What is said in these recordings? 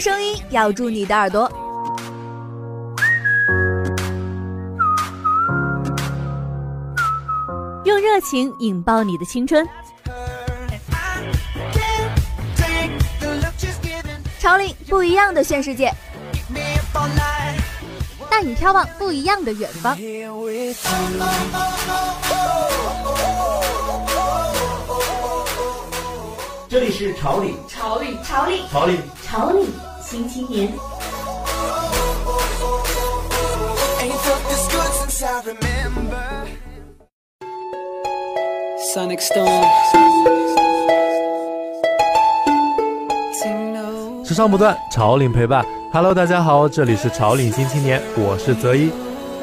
用声音咬住你的耳朵，用热情引爆你的青春。潮领不一样的炫世界，带你眺望不一样的远方。这里是潮领，潮领，潮领，潮领，潮领新青年。时尚不断，潮领陪伴。Hello，大家好，这里是潮领新青年，我是泽一。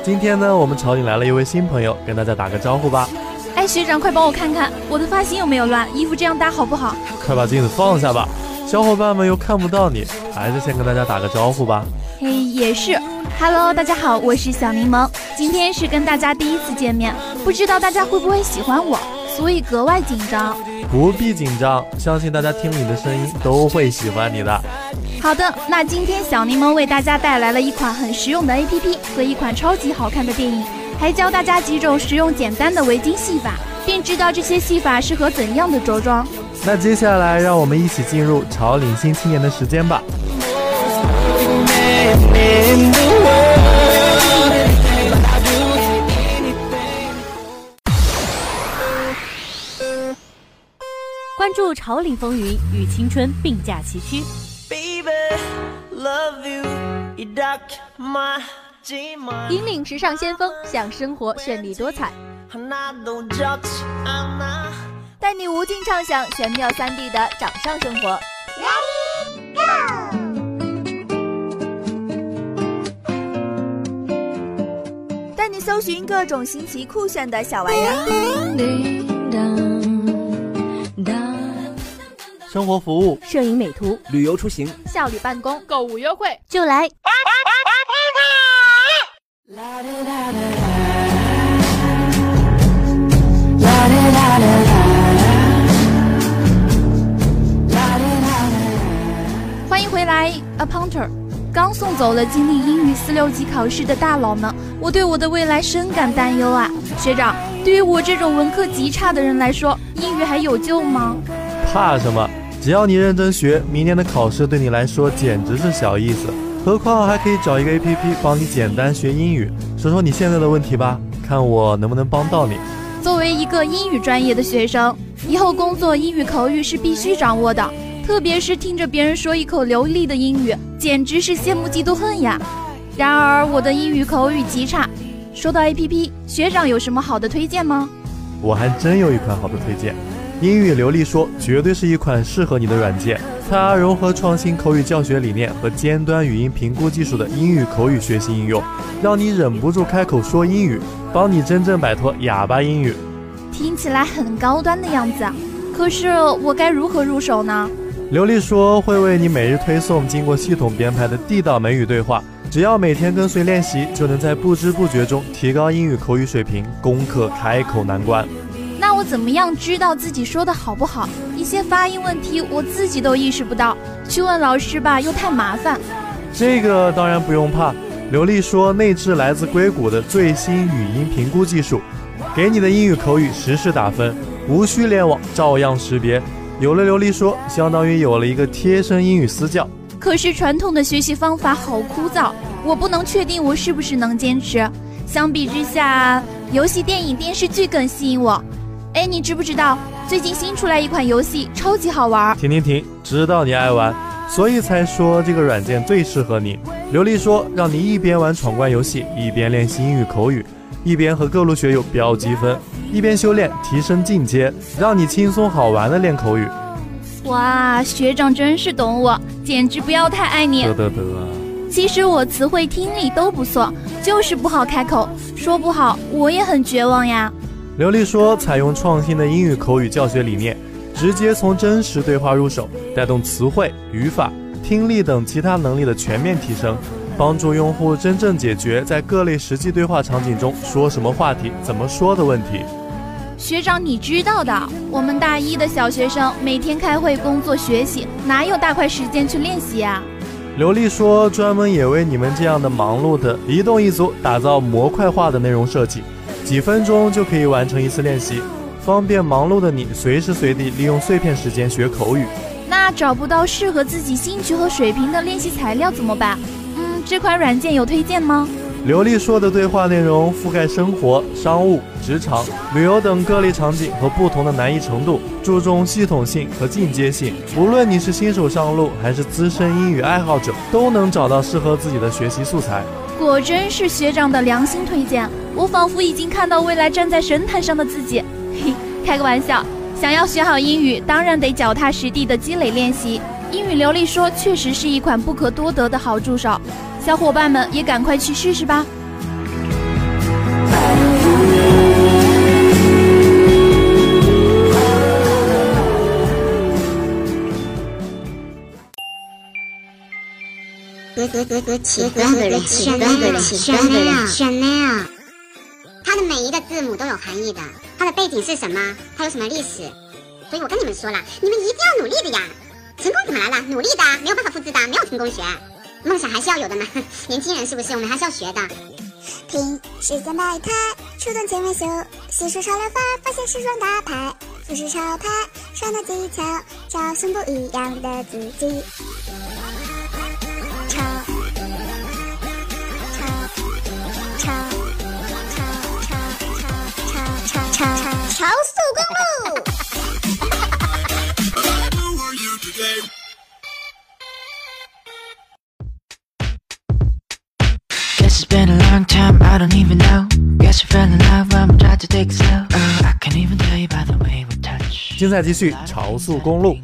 今天呢，我们潮领来了一位新朋友，跟大家打个招呼吧。哎，学长，快帮我看看我的发型有没有乱，衣服这样搭好不好？快把镜子放下吧，小伙伴们又看不到你，还是先跟大家打个招呼吧。嘿，也是。Hello，大家好，我是小柠檬，今天是跟大家第一次见面，不知道大家会不会喜欢我，所以格外紧张。不必紧张，相信大家听你的声音都会喜欢你的。好的，那今天小柠檬为大家带来了一款很实用的 APP 和一款超级好看的电影。还教大家几种实用简单的围巾戏法，并知道这些戏法适合怎样的着装。那接下来，让我们一起进入潮领新青年的时间吧。关注潮领风云，与青春并驾齐驱。引领时尚先锋，向生活绚丽多彩，带你无尽畅想玄妙三 D 的掌上生活。Ready go！带你搜寻各种新奇酷炫的小玩意儿。生活服务、摄影美图、旅游出行、效率办公、购物优惠，就来。欢刚送走了经历英语四六级考试的大佬们，我对我的未来深感担忧啊！学长，对于我这种文科极差的人来说，英语还有救吗？怕什么？只要你认真学，明年的考试对你来说简直是小意思。何况还可以找一个 A P P 帮你简单学英语。说说你现在的问题吧，看我能不能帮到你。作为一个英语专业的学生，以后工作英语口语是必须掌握的，特别是听着别人说一口流利的英语，简直是羡慕嫉妒恨呀。然而我的英语口语极差。说到 A P P，学长有什么好的推荐吗？我还真有一款好的推荐，英语流利说绝对是一款适合你的软件。它融合创新口语教学理念和尖端语音评估技术的英语口语学习应用，让你忍不住开口说英语，帮你真正摆脱哑巴英语。听起来很高端的样子，可是我该如何入手呢？流利说会为你每日推送经过系统编排的地道美语对话，只要每天跟随练习，就能在不知不觉中提高英语口语水平，攻克开口难关。那我怎么样知道自己说的好不好？一些发音问题我自己都意识不到，去问老师吧又太麻烦。这个当然不用怕，刘丽说内置来自硅谷的最新语音评估技术，给你的英语口语实时打分，无需联网照样识别。有了琉璃说，相当于有了一个贴身英语私教。可是传统的学习方法好枯燥，我不能确定我是不是能坚持。相比之下，游戏、电影、电视剧更吸引我。哎，你知不知道最近新出来一款游戏超级好玩？停停停！知道你爱玩，所以才说这个软件最适合你。刘丽说，让你一边玩闯关游戏，一边练习英语口语，一边和各路学友飙积分，一边修炼提升进阶，让你轻松好玩的练口语。哇，学长真是懂我，简直不要太爱你。得得得！其实我词汇、听力都不错，就是不好开口，说不好我也很绝望呀。刘丽说：“采用创新的英语口语教学理念，直接从真实对话入手，带动词汇、语法、听力等其他能力的全面提升，帮助用户真正解决在各类实际对话场景中说什么话题、怎么说的问题。”学长，你知道的，我们大一的小学生每天开会、工作、学习，哪有大块时间去练习啊？刘丽说，专门也为你们这样的忙碌的移动一族打造模块化的内容设计，几分钟就可以完成一次练习，方便忙碌的你随时随地利用碎片时间学口语。那找不到适合自己兴趣和水平的练习材料怎么办？嗯，这款软件有推荐吗？刘丽说的对话内容覆盖生活、商务、职场、旅游等各类场景和不同的难易程度，注重系统性和进阶性。无论你是新手上路还是资深英语爱好者，都能找到适合自己的学习素材。果真是学长的良心推荐，我仿佛已经看到未来站在神坛上的自己。嘿，开个玩笑。想要学好英语，当然得脚踏实地的积累练习。英语流利说确实是一款不可多得的好助手，小伙伴们也赶快去试试吧。Chanel，Chanel。它的每一个字母都有含义的。它的背景是什么？它有什么历史？所以我跟你们说了，你们一定要努力的呀！成功怎么来了？努力的，没有办法复制的，没有成功学。梦想还是要有的嘛，年轻人是不是？我们还是要学的。听时间百态，触动千万秀，细数潮流法，发现时装大牌，服饰潮牌，穿搭技巧，找寻不一样的自己。超速公路。精彩继续，超速公路。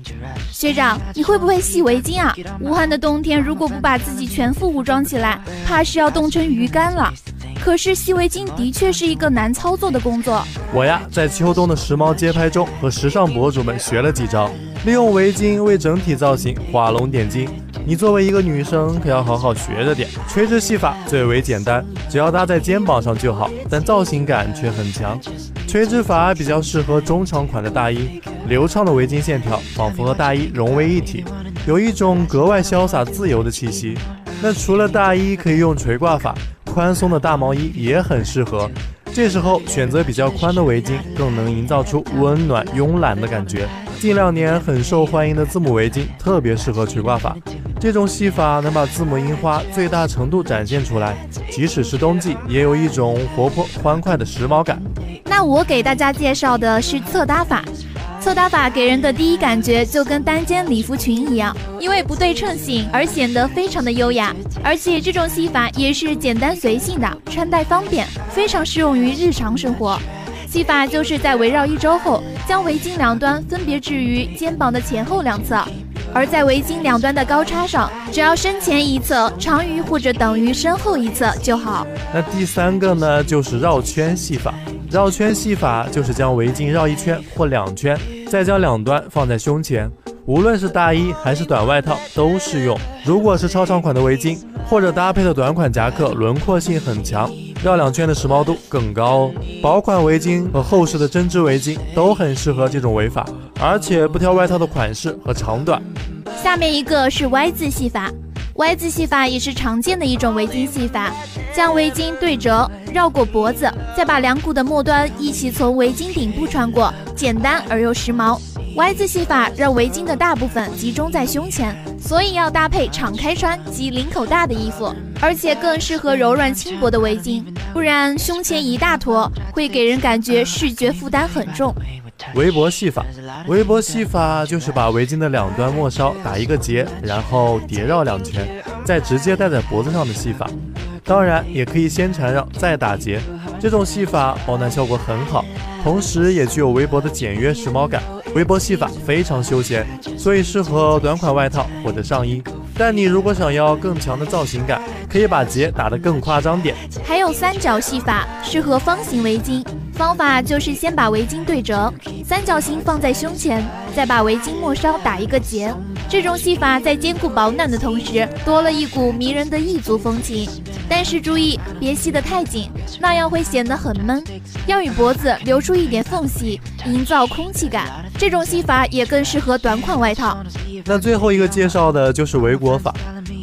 学长，你会不会系围巾啊？武汉的冬天，如果不把自己全副武装起来，怕是要冻成鱼干了。可是系围巾的确是一个难操作的工作。我呀，在秋冬的时髦街拍中和时尚博主们学了几招，利用围巾为整体造型画龙点睛。你作为一个女生，可要好好学着点。垂直系法最为简单，只要搭在肩膀上就好，但造型感却很强。垂直法比较适合中长款的大衣，流畅的围巾线条仿佛和大衣融为一体，有一种格外潇洒自由的气息。那除了大衣，可以用垂挂法。宽松的大毛衣也很适合，这时候选择比较宽的围巾，更能营造出温暖慵懒的感觉。近两年很受欢迎的字母围巾，特别适合垂挂法。这种系法能把字母印花最大程度展现出来，即使是冬季，也有一种活泼欢快的时髦感。那我给大家介绍的是侧搭法。侧搭法给人的第一感觉就跟单肩礼服裙一样，因为不对称性而显得非常的优雅。而且这种系法也是简单随性的，穿戴方便，非常适用于日常生活。系法就是在围绕一周后，将围巾两端分别置于肩膀的前后两侧，而在围巾两端的高叉上，只要身前一侧长于或者等于身后一侧就好。那第三个呢，就是绕圈系法。绕圈系法就是将围巾绕一圈或两圈，再将两端放在胸前，无论是大衣还是短外套都适用。如果是超长款的围巾或者搭配的短款夹克，轮廓性很强，绕两圈的时髦度更高哦。薄款围巾和厚实的针织围巾都很适合这种围法，而且不挑外套的款式和长短。下面一个是 Y 字系法。Y 字系法也是常见的一种围巾系法，将围巾对折绕过脖子，再把两股的末端一起从围巾顶部穿过，简单而又时髦。Y 字系法让围巾的大部分集中在胸前，所以要搭配敞开穿及领口大的衣服，而且更适合柔软轻薄的围巾，不然胸前一大坨会给人感觉视觉负担很重。围脖系法，围脖系法就是把围巾的两端末梢打一个结，然后叠绕两圈，再直接戴在脖子上的系法。当然，也可以先缠绕再打结。这种系法保暖效果很好，同时也具有围脖的简约时髦感。围脖系法非常休闲，所以适合短款外套或者上衣。但你如果想要更强的造型感，可以把结打得更夸张点。还有三角系法，适合方形围巾。方法就是先把围巾对折，三角形放在胸前，再把围巾末梢打一个结。这种系法在兼顾保暖的同时，多了一股迷人的异族风情。但是注意，别系得太紧，那样会显得很闷。要与脖子留出一点缝隙，营造空气感。这种系法也更适合短款外套。那最后一个介绍的就是围裹法。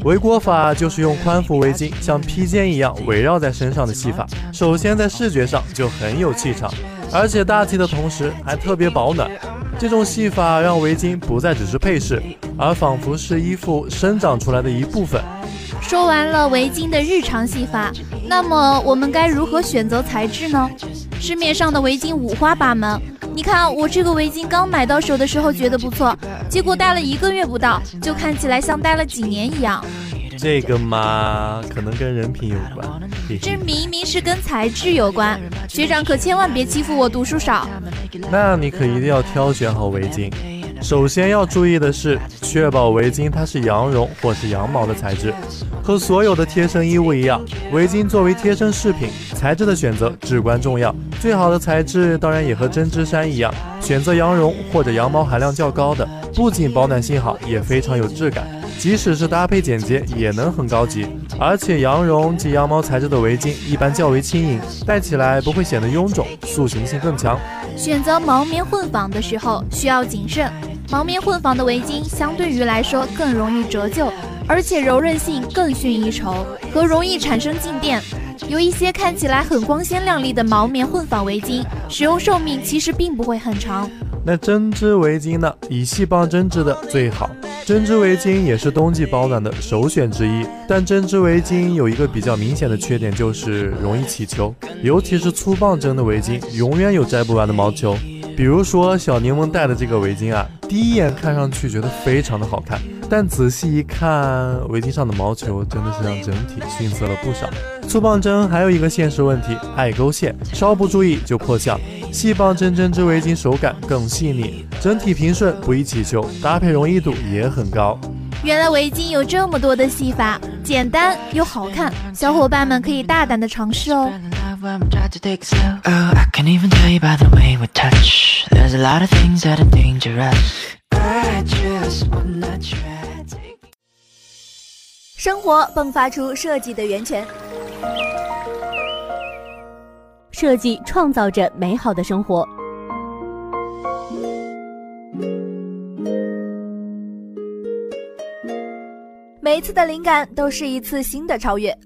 围裹法就是用宽幅围巾像披肩一样围绕在身上的戏法。首先在视觉上就很有气场，而且大气的同时还特别保暖。这种戏法让围巾不再只是配饰，而仿佛是衣服生长出来的一部分。说完了围巾的日常戏法，那么我们该如何选择材质呢？市面上的围巾五花八门。你看我这个围巾刚买到手的时候觉得不错，结果戴了一个月不到，就看起来像戴了几年一样。这个嘛，可能跟人品有关。这明明是跟材质有关，学长可千万别欺负我读书少。那你可一定要挑选好围巾。首先要注意的是，确保围巾它是羊绒或是羊毛的材质。和所有的贴身衣物一样，围巾作为贴身饰品，材质的选择至关重要。最好的材质当然也和针织衫一样，选择羊绒或者羊毛含量较高的，不仅保暖性好，也非常有质感。即使是搭配简洁，也能很高级。而且羊绒及羊毛材质的围巾一般较为轻盈，戴起来不会显得臃肿，塑形性更强。选择毛棉混纺的时候需要谨慎，毛棉混纺的围巾相对于来说更容易折旧，而且柔韧性更逊一筹，和容易产生静电。有一些看起来很光鲜亮丽的毛棉混纺围巾，使用寿命其实并不会很长。那针织围巾呢？以细棒针织的最好。针织围巾也是冬季保暖的首选之一，但针织围巾有一个比较明显的缺点，就是容易起球，尤其是粗棒针的围巾，永远有摘不完的毛球。比如说小柠檬戴的这个围巾啊，第一眼看上去觉得非常的好看，但仔细一看，围巾上的毛球真的是让整体逊色了不少。粗棒针还有一个现实问题，爱勾线，稍不注意就破相。细棒针针织围巾手感更细腻，整体平顺，不易起球，搭配容易度也很高。原来围巾有这么多的戏法，简单又好看，小伙伴们可以大胆的尝试哦。生活迸发出设计的源泉。设计创造着美好的生活。每一次的灵感都是一次新的超越。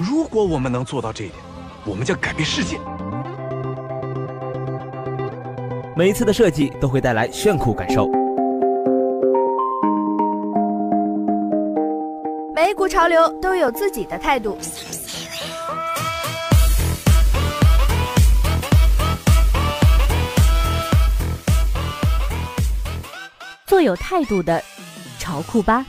如果我们能做到这一点，我们将改变世界。每一次的设计都会带来炫酷感受。每一股潮流都有自己的态度。做有态度的潮酷吧。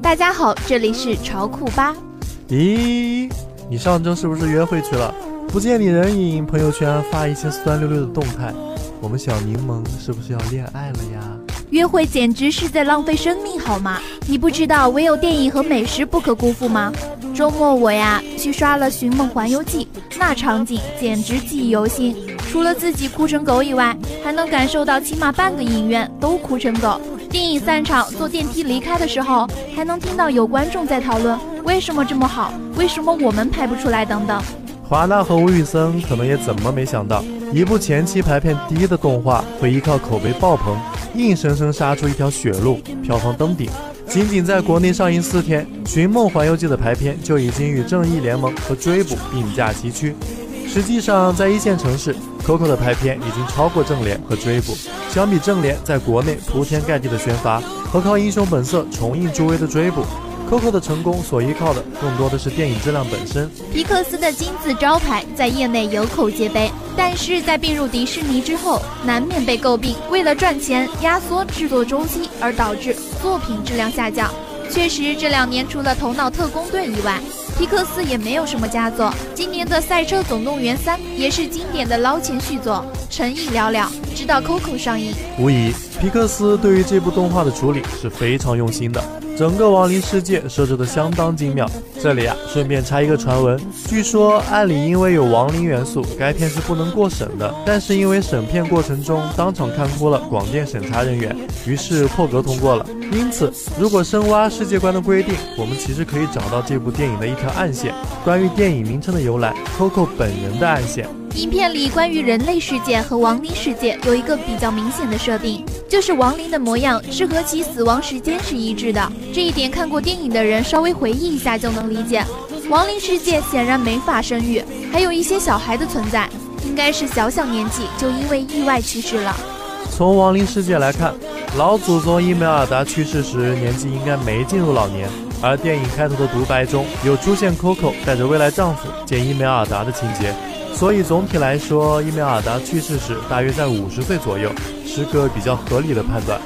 大家好，这里是潮酷吧。咦，你上周是不是约会去了？不见你人影，朋友圈发一些酸溜溜的动态，我们小柠檬是不是要恋爱了呀？约会简直是在浪费生命，好吗？你不知道唯有电影和美食不可辜负吗？周末我呀去刷了《寻梦环游记》，那场景简直记忆犹新。除了自己哭成狗以外，还能感受到起码半个影院都哭成狗。电影散场坐电梯离开的时候，还能听到有观众在讨论为什么这么好，为什么我们拍不出来等等。华纳和吴宇森可能也怎么没想到，一部前期排片低的动画会依靠口碑爆棚，硬生生杀出一条血路，票房登顶。仅仅在国内上映四天，《寻梦环游记》的排片就已经与《正义联盟》和《追捕》并驾齐驱。实际上，在一线城市，Coco 的排片已经超过《正联》和《追捕》。相比《正联》在国内铺天盖地的宣发，和靠《英雄本色》重映助威的《追捕》，Coco 的成功所依靠的更多的是电影质量本身。皮克斯的金字招牌在业内有口皆碑，但是在并入迪士尼之后，难免被诟病为了赚钱压缩制作周期，而导致。作品质量下降，确实这两年除了《头脑特工队》以外，皮克斯也没有什么佳作。今年的《赛车总动员三》也是经典的捞钱续作，诚意寥寥。直到 Coco 上映，无疑，皮克斯对于这部动画的处理是非常用心的。整个亡灵世界设置的相当精妙。这里啊，顺便插一个传闻，据说案里因为有亡灵元素，该片是不能过审的。但是因为审片过程中当场看哭了广电审查人员，于是破格通过了。因此，如果深挖世界观的规定，我们其实可以找到这部电影的一条暗线，关于电影名称的由来，Coco 本人的暗线。影片里关于人类世界和亡灵世界有一个比较明显的设定，就是亡灵的模样是和其死亡时间是一致的。这一点看过电影的人稍微回忆一下就能理解。亡灵世界显然没法生育，还有一些小孩的存在，应该是小小年纪就因为意外去世了。从亡灵世界来看，老祖宗伊梅尔达去世时年纪应该没进入老年，而电影开头的独白中有出现 Coco 带着未来丈夫见伊梅尔达的情节，所以总体来说，伊梅尔达去世时大约在五十岁左右，是个比较合理的判断。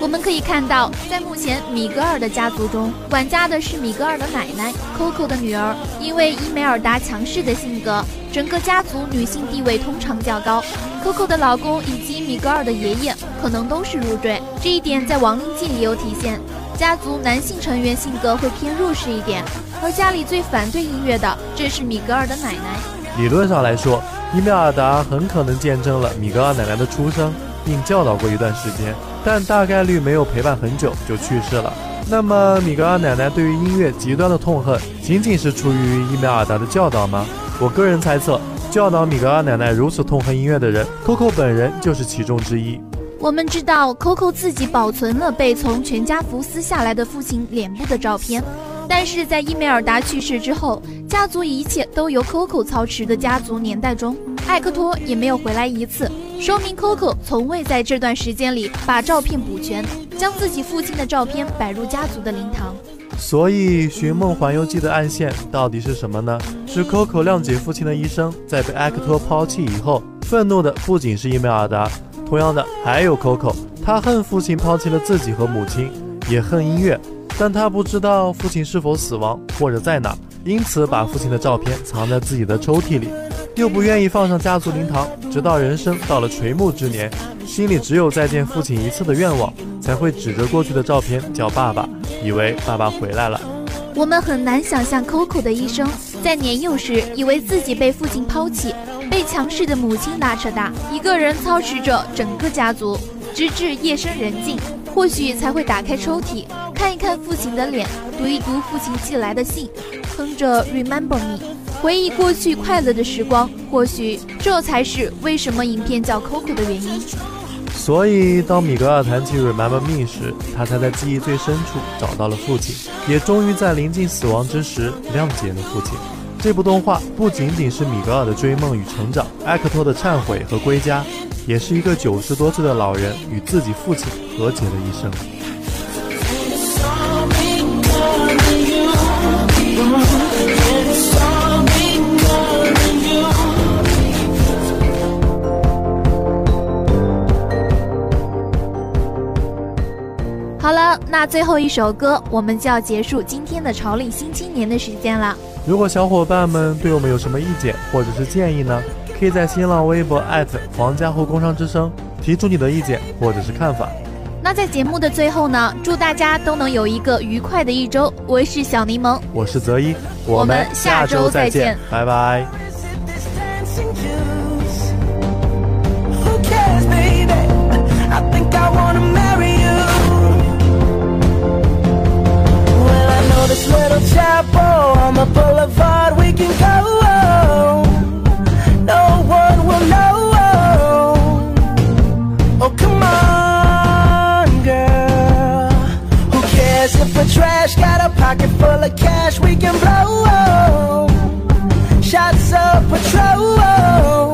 我们可以看到，在目前米格尔的家族中，管家的是米格尔的奶奶 Coco 的女儿。因为伊梅尔达强势的性格，整个家族女性地位通常较高。Coco 的老公以及米格尔的爷爷可能都是入赘，这一点在亡灵记里有体现。家族男性成员性格会偏入世一点，而家里最反对音乐的正是米格尔的奶奶。理论上来说，伊梅尔达很可能见证了米格尔奶奶的出生。并教导过一段时间，但大概率没有陪伴很久就去世了。那么，米格尔奶奶对于音乐极端的痛恨，仅仅是出于伊梅尔达的教导吗？我个人猜测，教导米格尔奶奶如此痛恨音乐的人，Coco 本人就是其中之一。我们知道，Coco 自己保存了被从全家福撕下来的父亲脸部的照片。但是在伊梅尔达去世之后，家族一切都由 Coco 操持的家族年代中，艾克托也没有回来一次，说明 Coco 从未在这段时间里把照片补全，将自己父亲的照片摆入家族的灵堂。所以，《寻梦环游记》的暗线到底是什么呢？是 Coco 谅解父亲的一生，在被艾克托抛弃以后，愤怒的不仅是伊梅尔达，同样的还有 Coco，他恨父亲抛弃了自己和母亲，也恨音乐。但他不知道父亲是否死亡或者在哪，因此把父亲的照片藏在自己的抽屉里，又不愿意放上家族灵堂。直到人生到了垂暮之年，心里只有再见父亲一次的愿望，才会指着过去的照片叫爸爸，以为爸爸回来了。我们很难想象 Coco 的一生，在年幼时以为自己被父亲抛弃，被强势的母亲拉扯大，一个人操持着整个家族，直至夜深人静。或许才会打开抽屉，看一看父亲的脸，读一读父亲寄来的信，哼着 Remember Me，回忆过去快乐的时光。或许这才是为什么影片叫 Coco 的原因。所以，当米格尔谈起 Remember Me 时，他才在记忆最深处找到了父亲，也终于在临近死亡之时谅解了父亲。这部动画不仅仅是米格尔的追梦与成长，艾克托的忏悔和归家。也是一个九十多岁的老人与自己父亲和解的一生。好了，那最后一首歌，我们就要结束今天的潮领新青年的时间了。如果小伙伴们对我们有什么意见或者是建议呢？可以在新浪微博皇家湖工商之声提出你的意见或者是看法。那在节目的最后呢，祝大家都能有一个愉快的一周。我是小柠檬，我是泽一，我们下周再见，拜拜。no full of cash we can blow. Shots of patrol.